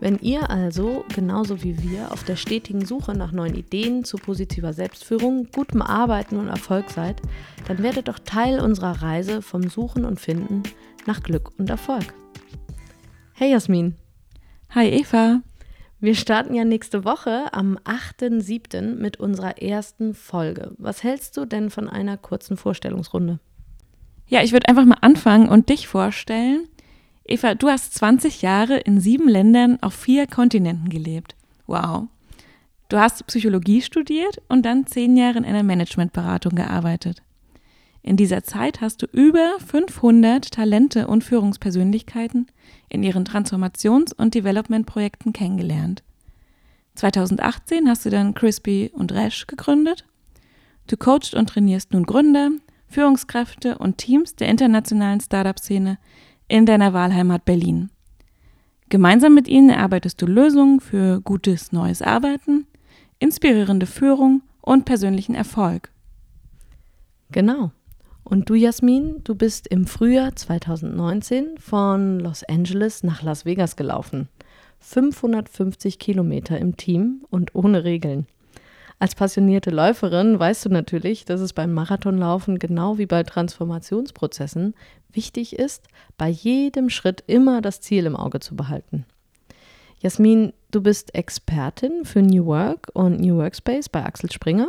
Wenn ihr also, genauso wie wir, auf der stetigen Suche nach neuen Ideen zu positiver Selbstführung, gutem Arbeiten und Erfolg seid, dann werdet doch Teil unserer Reise vom Suchen und Finden nach Glück und Erfolg. Hey Jasmin. Hi Eva. Wir starten ja nächste Woche am 8.7. mit unserer ersten Folge. Was hältst du denn von einer kurzen Vorstellungsrunde? Ja, ich würde einfach mal anfangen und dich vorstellen. Eva, du hast 20 Jahre in sieben Ländern auf vier Kontinenten gelebt. Wow. Du hast Psychologie studiert und dann zehn Jahre in einer Managementberatung gearbeitet. In dieser Zeit hast du über 500 Talente und Führungspersönlichkeiten in ihren Transformations- und Development-Projekten kennengelernt. 2018 hast du dann Crispy und Resch gegründet. Du coachst und trainierst nun Gründer, Führungskräfte und Teams der internationalen Startup-Szene in deiner Wahlheimat Berlin. Gemeinsam mit ihnen erarbeitest du Lösungen für gutes neues Arbeiten, inspirierende Führung und persönlichen Erfolg. Genau. Und du, Jasmin, du bist im Frühjahr 2019 von Los Angeles nach Las Vegas gelaufen. 550 Kilometer im Team und ohne Regeln. Als passionierte Läuferin weißt du natürlich, dass es beim Marathonlaufen genau wie bei Transformationsprozessen wichtig ist, bei jedem Schritt immer das Ziel im Auge zu behalten. Jasmin, du bist Expertin für New Work und New Workspace bei Axel Springer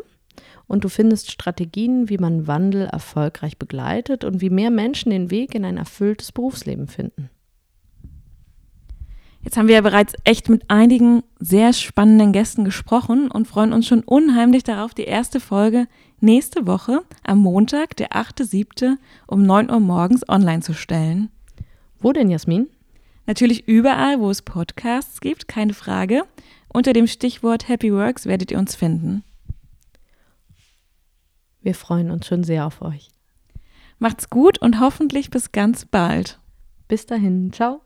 und du findest Strategien, wie man Wandel erfolgreich begleitet und wie mehr Menschen den Weg in ein erfülltes Berufsleben finden. Jetzt haben wir ja bereits echt mit einigen sehr spannenden Gästen gesprochen und freuen uns schon unheimlich darauf, die erste Folge nächste Woche am Montag, der 8.7. um 9 Uhr morgens online zu stellen. Wo denn, Jasmin? Natürlich überall, wo es Podcasts gibt, keine Frage. Unter dem Stichwort Happy Works werdet ihr uns finden. Wir freuen uns schon sehr auf euch. Macht's gut und hoffentlich bis ganz bald. Bis dahin, ciao.